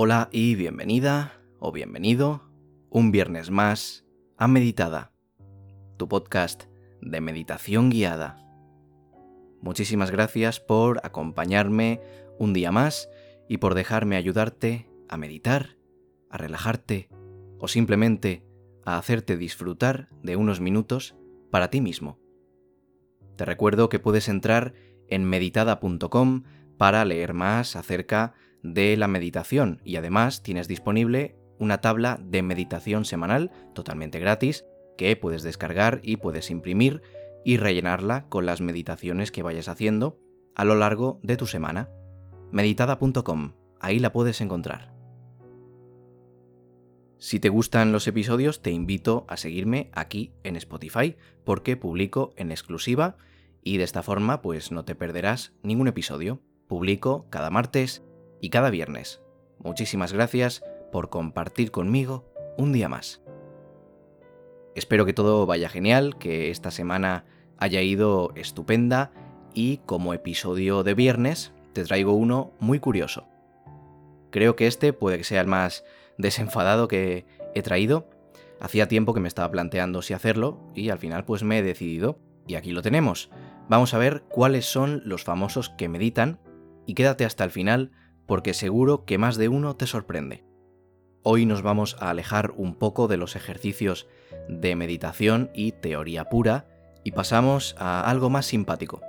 Hola y bienvenida o bienvenido un viernes más a Meditada, tu podcast de meditación guiada. Muchísimas gracias por acompañarme un día más y por dejarme ayudarte a meditar, a relajarte o simplemente a hacerte disfrutar de unos minutos para ti mismo. Te recuerdo que puedes entrar en meditada.com para leer más acerca de de la meditación y además tienes disponible una tabla de meditación semanal totalmente gratis que puedes descargar y puedes imprimir y rellenarla con las meditaciones que vayas haciendo a lo largo de tu semana. meditada.com, ahí la puedes encontrar. Si te gustan los episodios, te invito a seguirme aquí en Spotify porque publico en exclusiva y de esta forma pues no te perderás ningún episodio. Publico cada martes y cada viernes. Muchísimas gracias por compartir conmigo un día más. Espero que todo vaya genial, que esta semana haya ido estupenda y como episodio de viernes te traigo uno muy curioso. Creo que este puede que sea el más desenfadado que he traído. Hacía tiempo que me estaba planteando si hacerlo y al final pues me he decidido y aquí lo tenemos. Vamos a ver cuáles son los famosos que meditan y quédate hasta el final porque seguro que más de uno te sorprende. Hoy nos vamos a alejar un poco de los ejercicios de meditación y teoría pura y pasamos a algo más simpático.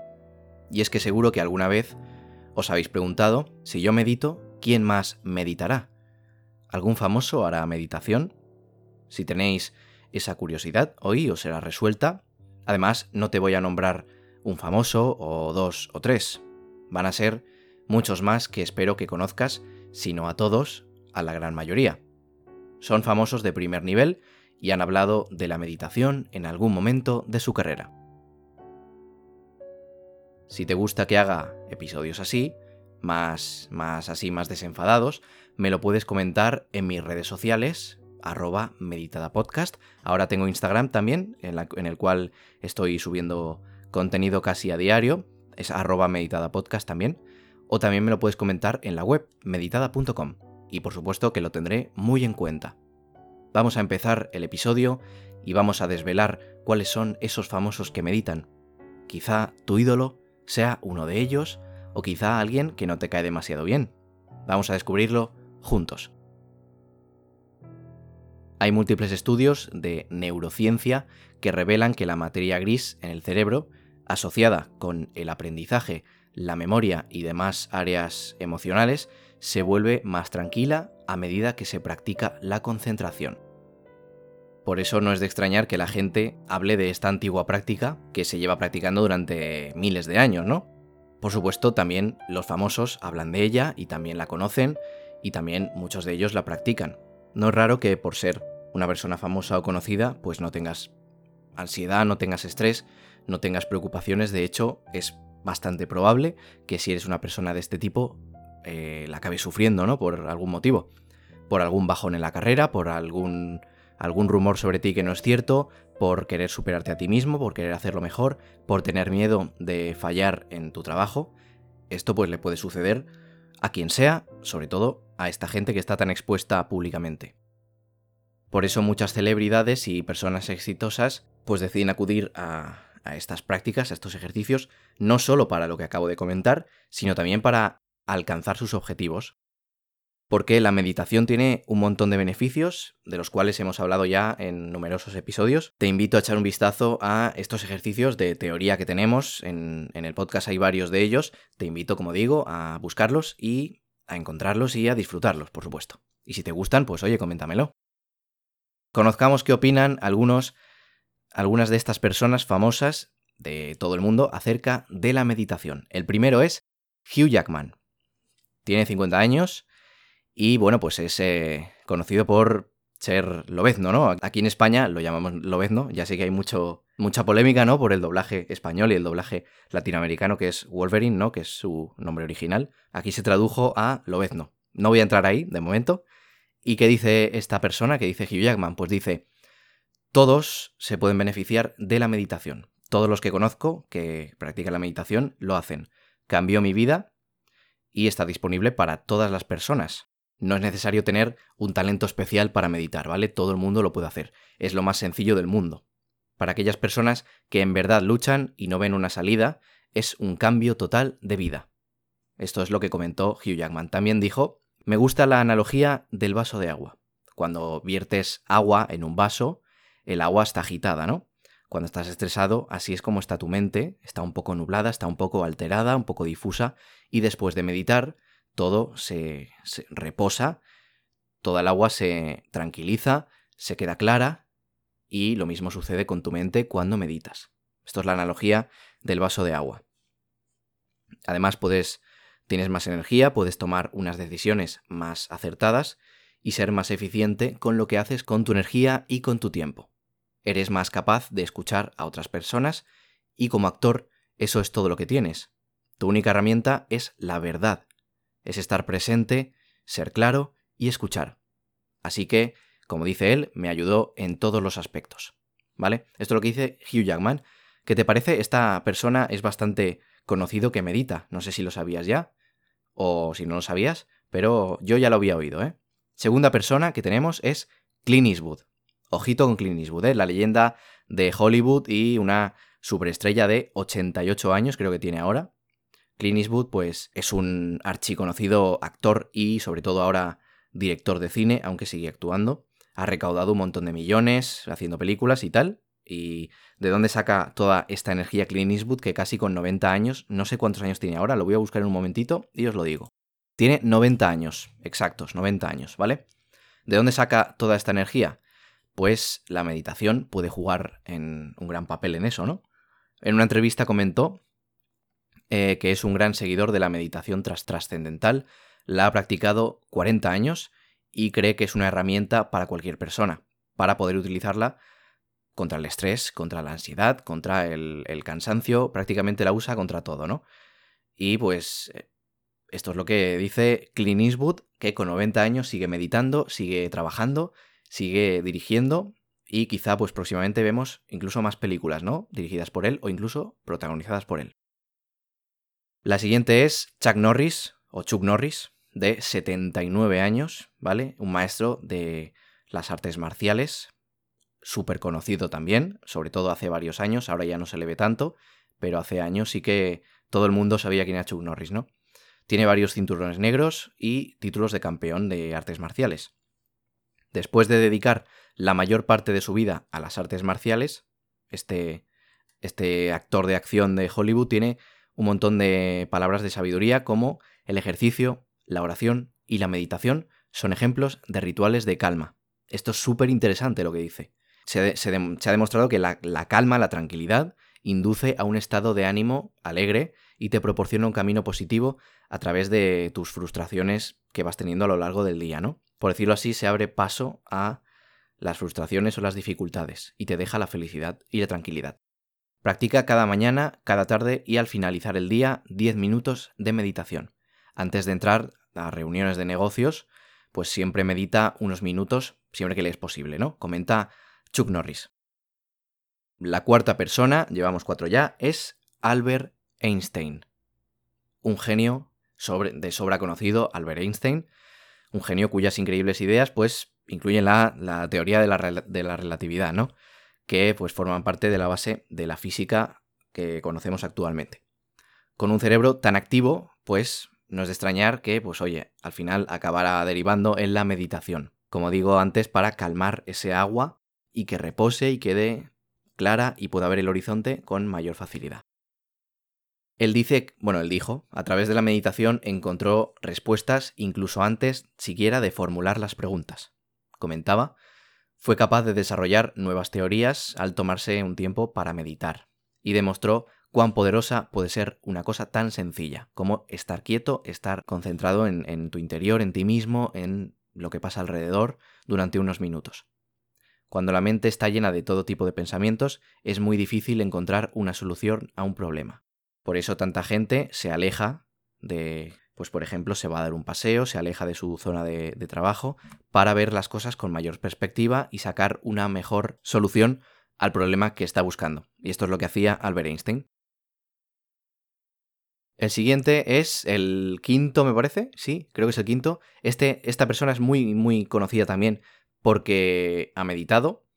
Y es que seguro que alguna vez os habéis preguntado, si yo medito, ¿quién más meditará? ¿Algún famoso hará meditación? Si tenéis esa curiosidad, hoy os será resuelta. Además, no te voy a nombrar un famoso o dos o tres. Van a ser muchos más que espero que conozcas, si no a todos, a la gran mayoría. Son famosos de primer nivel y han hablado de la meditación en algún momento de su carrera. Si te gusta que haga episodios así, más, más así, más desenfadados, me lo puedes comentar en mis redes sociales, arroba meditadapodcast. Ahora tengo Instagram también, en, en, el cual estoy subiendo contenido casi a diario, es arroba meditadapodcast también o también me lo puedes comentar en la web meditada.com y por supuesto que lo tendré muy en cuenta. Vamos a empezar el episodio y vamos a desvelar cuáles son esos famosos que meditan. Quizá tu ídolo sea uno de ellos o quizá alguien que no te cae demasiado bien. Vamos a descubrirlo juntos. Hay múltiples estudios de neurociencia que revelan que la materia gris en el cerebro, asociada con el aprendizaje la memoria y demás áreas emocionales se vuelve más tranquila a medida que se practica la concentración. Por eso no es de extrañar que la gente hable de esta antigua práctica que se lleva practicando durante miles de años, ¿no? Por supuesto, también los famosos hablan de ella y también la conocen y también muchos de ellos la practican. No es raro que por ser una persona famosa o conocida, pues no tengas ansiedad, no tengas estrés, no tengas preocupaciones, de hecho es bastante probable que si eres una persona de este tipo eh, la acabes sufriendo, ¿no? Por algún motivo. Por algún bajón en la carrera, por algún, algún rumor sobre ti que no es cierto, por querer superarte a ti mismo, por querer hacerlo mejor, por tener miedo de fallar en tu trabajo. Esto pues le puede suceder a quien sea, sobre todo a esta gente que está tan expuesta públicamente. Por eso muchas celebridades y personas exitosas pues deciden acudir a, a estas prácticas, a estos ejercicios, no solo para lo que acabo de comentar, sino también para alcanzar sus objetivos. Porque la meditación tiene un montón de beneficios, de los cuales hemos hablado ya en numerosos episodios. Te invito a echar un vistazo a estos ejercicios de teoría que tenemos. En, en el podcast hay varios de ellos. Te invito, como digo, a buscarlos y a encontrarlos y a disfrutarlos, por supuesto. Y si te gustan, pues oye, coméntamelo. Conozcamos qué opinan algunos algunas de estas personas famosas de todo el mundo acerca de la meditación. El primero es Hugh Jackman. Tiene 50 años y bueno, pues es eh, conocido por ser lobezno, ¿no? Aquí en España lo llamamos lobezno, ya sé que hay mucho, mucha polémica, ¿no? Por el doblaje español y el doblaje latinoamericano, que es Wolverine, ¿no? Que es su nombre original. Aquí se tradujo a lobezno. No voy a entrar ahí, de momento. ¿Y qué dice esta persona? ¿Qué dice Hugh Jackman? Pues dice, todos se pueden beneficiar de la meditación. Todos los que conozco que practican la meditación lo hacen. Cambió mi vida y está disponible para todas las personas. No es necesario tener un talento especial para meditar, ¿vale? Todo el mundo lo puede hacer. Es lo más sencillo del mundo. Para aquellas personas que en verdad luchan y no ven una salida, es un cambio total de vida. Esto es lo que comentó Hugh Jackman. También dijo, me gusta la analogía del vaso de agua. Cuando viertes agua en un vaso, el agua está agitada, ¿no? Cuando estás estresado, así es como está tu mente, está un poco nublada, está un poco alterada, un poco difusa, y después de meditar, todo se, reposa, toda el agua se tranquiliza, se queda clara, y lo mismo sucede con tu mente cuando meditas. Esto es la analogía del vaso de agua. Además, puedes, tienes más energía, puedes tomar unas decisiones más acertadas y ser más eficiente con lo que haces con tu energía y con tu tiempo eres más capaz de escuchar a otras personas y como actor eso es todo lo que tienes. Tu única herramienta es la verdad, es estar presente, ser claro y escuchar. Así que, como dice él, me ayudó en todos los aspectos. ¿Vale? Esto es lo que dice Hugh Jackman. ¿Qué te parece? Esta persona es bastante conocido que medita. No sé si lo sabías ya o si no lo sabías, pero yo ya lo había oído, ¿eh? Segunda persona que tenemos es Clint Eastwood. Ojito con Clint Eastwood, ¿eh? la leyenda de Hollywood y una superestrella de 88 años, creo que tiene ahora. Clint Eastwood, pues, es un archiconocido actor y, sobre todo, ahora director de cine, aunque sigue actuando. Ha recaudado un montón de millones haciendo películas y tal. ¿Y de dónde saca toda esta energía Clint Eastwood que casi con 90 años, no sé cuántos años tiene ahora, lo voy a buscar en un momentito y os lo digo. Tiene 90 años, exactos, 90 años, ¿vale? ¿De dónde saca toda esta energía? Pues la meditación puede jugar en un gran papel en eso, ¿no? En una entrevista comentó eh, que es un gran seguidor de la meditación trascendental, la ha practicado 40 años y cree que es una herramienta para cualquier persona, para poder utilizarla contra el estrés, contra la ansiedad, contra el, el cansancio, prácticamente la usa contra todo, ¿no? Y pues eh, esto es lo que dice Clint Eastwood, que con 90 años sigue meditando, sigue trabajando sigue dirigiendo y quizá pues próximamente vemos incluso más películas, ¿no? Dirigidas por él o incluso protagonizadas por él. La siguiente es Chuck Norris o Chuck Norris, de 79 años, ¿vale? Un maestro de las artes marciales, súper conocido también, sobre todo hace varios años, ahora ya no se le ve tanto, pero hace años sí que todo el mundo sabía quién era Chuck Norris, ¿no? Tiene varios cinturones negros y títulos de campeón de artes marciales. Después de dedicar la mayor parte de su vida a las artes marciales, este, este actor de acción de Hollywood tiene un montón de palabras de sabiduría como el ejercicio, la oración y la meditación son ejemplos de rituales de calma. Esto es súper interesante lo que dice. Se, ha demostrado que la, la calma, la tranquilidad, induce a un estado de ánimo alegre y te proporciona un camino positivo a través de tus frustraciones que vas teniendo a lo largo del día, ¿no? Por decirlo así, se abre paso a las frustraciones o las dificultades y te deja la felicidad y la tranquilidad. Practica cada mañana, cada tarde y al finalizar el día 10 minutos de meditación. Antes de entrar a reuniones de negocios, pues siempre medita unos minutos, siempre que le es posible, ¿no? Comenta Chuck Norris. La cuarta persona, llevamos cuatro ya, es Albert Einstein. Un genio de sobra conocido, Albert Einstein, un genio cuyas increíbles ideas pues incluyen la, teoría de la, de la, relatividad, ¿no? Que pues forman parte de la base de la física que conocemos actualmente. Con un cerebro tan activo, pues no es de extrañar que, pues oye, al final acabará derivando en la meditación. Como digo antes, para calmar ese agua y que repose y quede clara y pueda ver el horizonte con mayor facilidad. Él dice, bueno, él dijo, a través de la meditación encontró respuestas incluso antes siquiera de formular las preguntas. Comentaba, fue capaz de desarrollar nuevas teorías al tomarse un tiempo para meditar, y demostró cuán poderosa puede ser una cosa tan sencilla como estar quieto, estar concentrado en, en tu interior, en ti mismo, en lo que pasa alrededor durante unos minutos. Cuando la mente está llena de todo tipo de pensamientos, es muy difícil encontrar una solución a un problema. Por eso tanta gente se aleja de, pues por ejemplo, se va a dar un paseo, se aleja de su zona de, trabajo para ver las cosas con mayor perspectiva y sacar una mejor solución al problema que está buscando. Y esto es lo que hacía Albert Einstein. El siguiente es el quinto, me parece. Sí, creo que es el quinto. Este, esta persona es muy, muy conocida también porque ha meditado,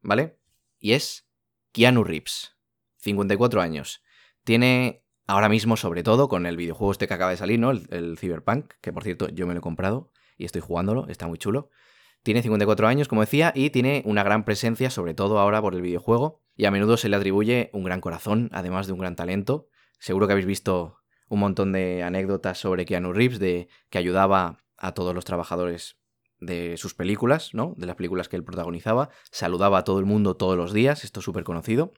¿vale? Y es Keanu Reeves, 54 años. Tiene ahora mismo, sobre todo, con el videojuego este que acaba de salir, ¿no? El, Cyberpunk, que por cierto yo me lo he comprado y estoy jugándolo, está muy chulo. Tiene 54 años, como decía, y tiene una gran presencia, sobre todo ahora por el videojuego, y a menudo se le atribuye un gran corazón, además de un gran talento. Seguro que habéis visto un montón de anécdotas sobre Keanu Reeves, de que ayudaba a todos los trabajadores de sus películas, ¿no? De las películas que él protagonizaba, saludaba a todo el mundo todos los días, esto es súper conocido,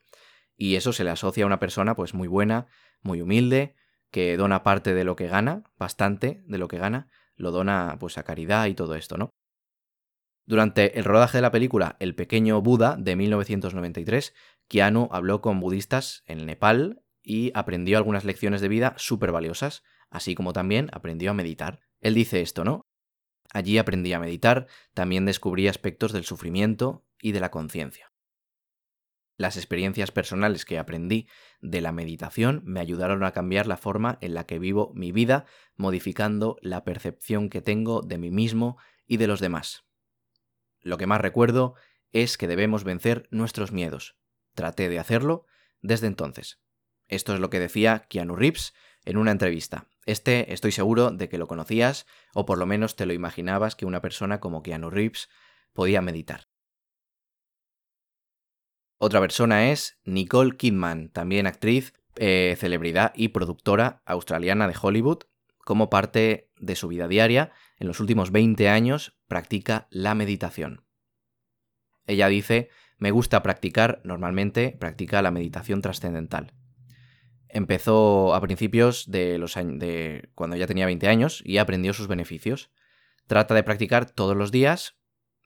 y eso se le asocia a una persona pues muy buena, muy humilde, que dona parte de lo que gana, bastante de lo que gana, lo dona pues a caridad y todo esto, ¿no? Durante el rodaje de la película El pequeño Buda de 1993, Keanu habló con budistas en Nepal y aprendió algunas lecciones de vida súper valiosas, así como también aprendió a meditar. Él dice esto, ¿no? Allí aprendí a meditar, también descubrí aspectos del sufrimiento y de la conciencia. Las experiencias personales que aprendí de la meditación me ayudaron a cambiar la forma en la que vivo mi vida, modificando la percepción que tengo de mí mismo y de los demás. Lo que más recuerdo es que debemos vencer nuestros miedos. Traté de hacerlo desde entonces. Esto es lo que decía Keanu Reeves en una entrevista. Este estoy seguro de que lo conocías o por lo menos te lo imaginabas que una persona como Keanu Reeves podía meditar. Otra persona es Nicole Kidman, también actriz, eh, celebridad y productora australiana de Hollywood. Como parte de su vida diaria, en los últimos 20 años practica la meditación. Ella dice, me gusta practicar, normalmente practica la meditación trascendental. Empezó a principios de los años de cuando ya tenía 20 años y aprendió sus beneficios. Trata de practicar todos los días,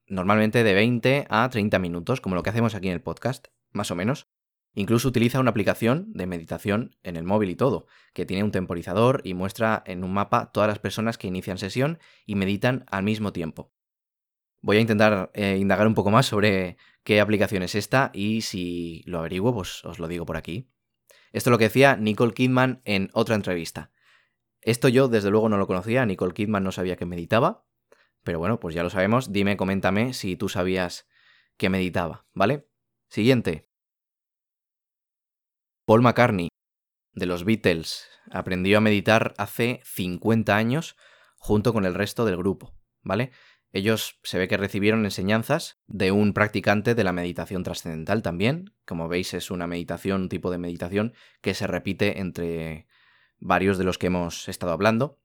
normalmente de 20 a 30 minutos, como lo que hacemos aquí en el podcast, más o menos. Incluso utiliza una aplicación de meditación en el móvil y todo, que tiene un temporizador y muestra en un mapa todas las personas que inician sesión y meditan al mismo tiempo. Voy a intentar eh, indagar un poco más sobre qué aplicación es esta y si lo averiguo, pues os lo digo por aquí. Esto es lo que decía Nicole Kidman en otra entrevista. Esto yo desde luego no lo conocía, Nicole Kidman no sabía que meditaba, pero bueno, pues ya lo sabemos, dime, coméntame si tú sabías que meditaba, ¿vale? Siguiente. Paul McCartney, de los Beatles, aprendió a meditar hace 50 años junto con el resto del grupo, ¿vale? Ellos se ve que recibieron enseñanzas de un practicante de la meditación trascendental también. Como veis, es una meditación, un tipo de meditación que se repite entre varios de los que hemos estado hablando.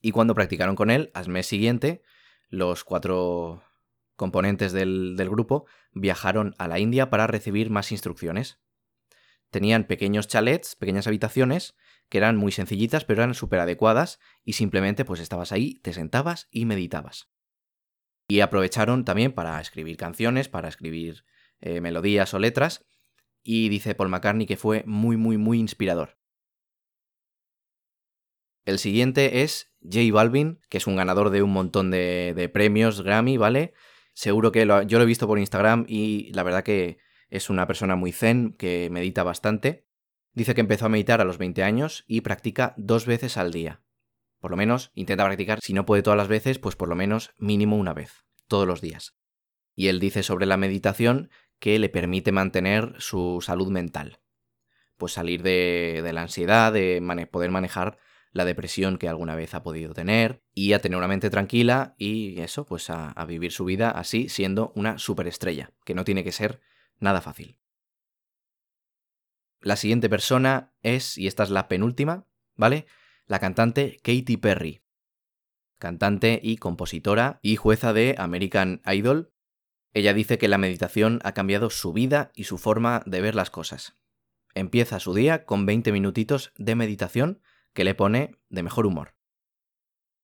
Y cuando practicaron con él, al mes siguiente, los cuatro componentes del, del grupo viajaron a la India para recibir más instrucciones. Tenían pequeños chalets, pequeñas habitaciones, que eran muy sencillitas, pero eran súper adecuadas y simplemente pues estabas ahí, te sentabas y meditabas. Y aprovecharon también para escribir canciones, para escribir eh, melodías o letras, y dice Paul McCartney que fue muy, muy, muy inspirador. El siguiente es J Balvin, que es un ganador de un montón de, premios Grammy, ¿vale? Seguro que yo lo he visto por Instagram y la verdad que es una persona muy zen, que medita bastante. Dice que empezó a meditar a los 20 años y practica dos veces al día. Por lo menos intenta practicar, si no puede todas las veces, pues por lo menos mínimo una vez, todos los días. Y él dice sobre la meditación que le permite mantener su salud mental. Pues salir de, la ansiedad, de poder manejar la depresión que alguna vez ha podido tener y a tener una mente tranquila y eso, pues a, vivir su vida así siendo una superestrella, que no tiene que ser nada fácil. La siguiente persona es, y esta es la penúltima, ¿vale? La cantante Katy Perry. Cantante y compositora y jueza de American Idol. Ella dice que la meditación ha cambiado su vida y su forma de ver las cosas. Empieza su día con 20 minutitos de meditación que le pone de mejor humor.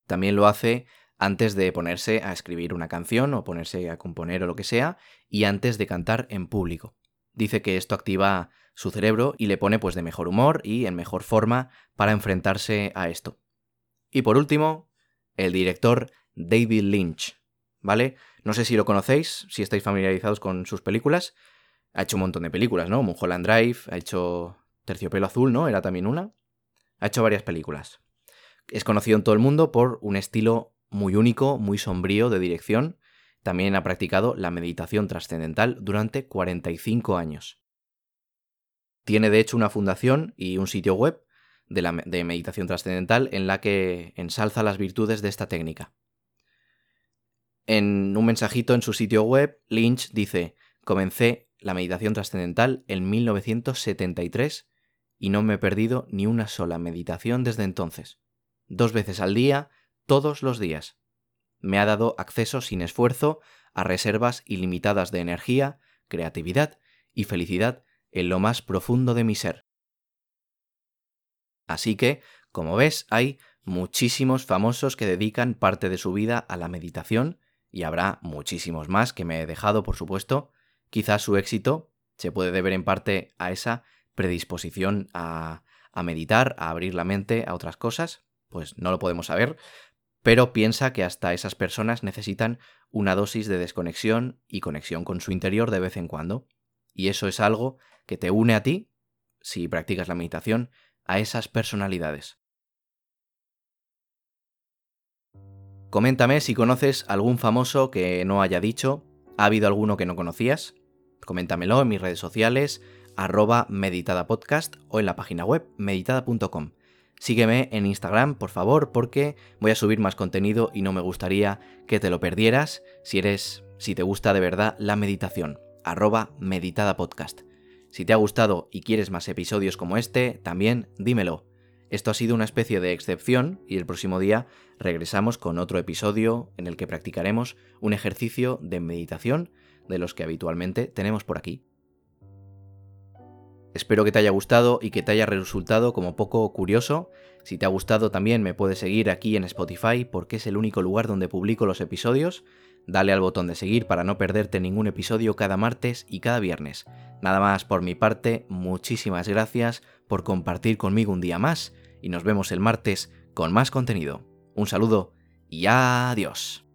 También lo hace antes de ponerse a escribir una canción o ponerse a componer o lo que sea, y antes de cantar en público. Dice que esto activa su cerebro y le pone pues de mejor humor y en mejor forma para enfrentarse a esto. Y por último, el director David Lynch, ¿vale? No sé si lo conocéis, si estáis familiarizados con sus películas. Ha hecho un montón de películas, ¿no? Mulholland Drive, ha hecho Terciopelo Azul, ¿no? Era también una. Ha hecho varias películas. Es conocido en todo el mundo por un estilo muy único, muy sombrío de dirección. También ha practicado la meditación trascendental durante 45 años. Tiene de hecho una fundación y un sitio web de, meditación trascendental en la que ensalza las virtudes de esta técnica. En un mensajito en su sitio web, Lynch dice, comencé la meditación trascendental en 1973 y no me he perdido ni una sola meditación desde entonces. Dos veces al día, todos los días. Me ha dado acceso sin esfuerzo a reservas ilimitadas de energía, creatividad y felicidad en lo más profundo de mi ser. Así que, como ves, hay muchísimos famosos que dedican parte de su vida a la meditación, y habrá muchísimos más que me he dejado, por supuesto. Quizás su éxito se puede deber en parte a esa predisposición a, a meditar, a abrir la mente a otras cosas, pues no lo podemos saber, pero piensa que hasta esas personas necesitan una dosis de desconexión y conexión con su interior de vez en cuando. Y eso es algo que te une a ti, si practicas la meditación, a esas personalidades. Coméntame si conoces algún famoso que no haya dicho, ha habido alguno que no conocías, coméntamelo en mis redes sociales, arroba meditadapodcast o en la página web meditada.com. Sígueme en Instagram, por favor, porque voy a subir más contenido y no me gustaría que te lo perdieras si eres, si te gusta de verdad la meditación, arroba meditadapodcast. Si te ha gustado y quieres más episodios como este, también dímelo. Esto ha sido una especie de excepción y el próximo día regresamos con otro episodio en el que practicaremos un ejercicio de meditación de los que habitualmente tenemos por aquí. Espero que te haya gustado y que te haya resultado como poco curioso. Si te ha gustado también me puedes seguir aquí en Spotify porque es el único lugar donde publico los episodios. Dale al botón de seguir para no perderte ningún episodio cada martes y cada viernes. Nada más por mi parte, muchísimas gracias por compartir conmigo un día más y nos vemos el martes con más contenido. Un saludo y adiós.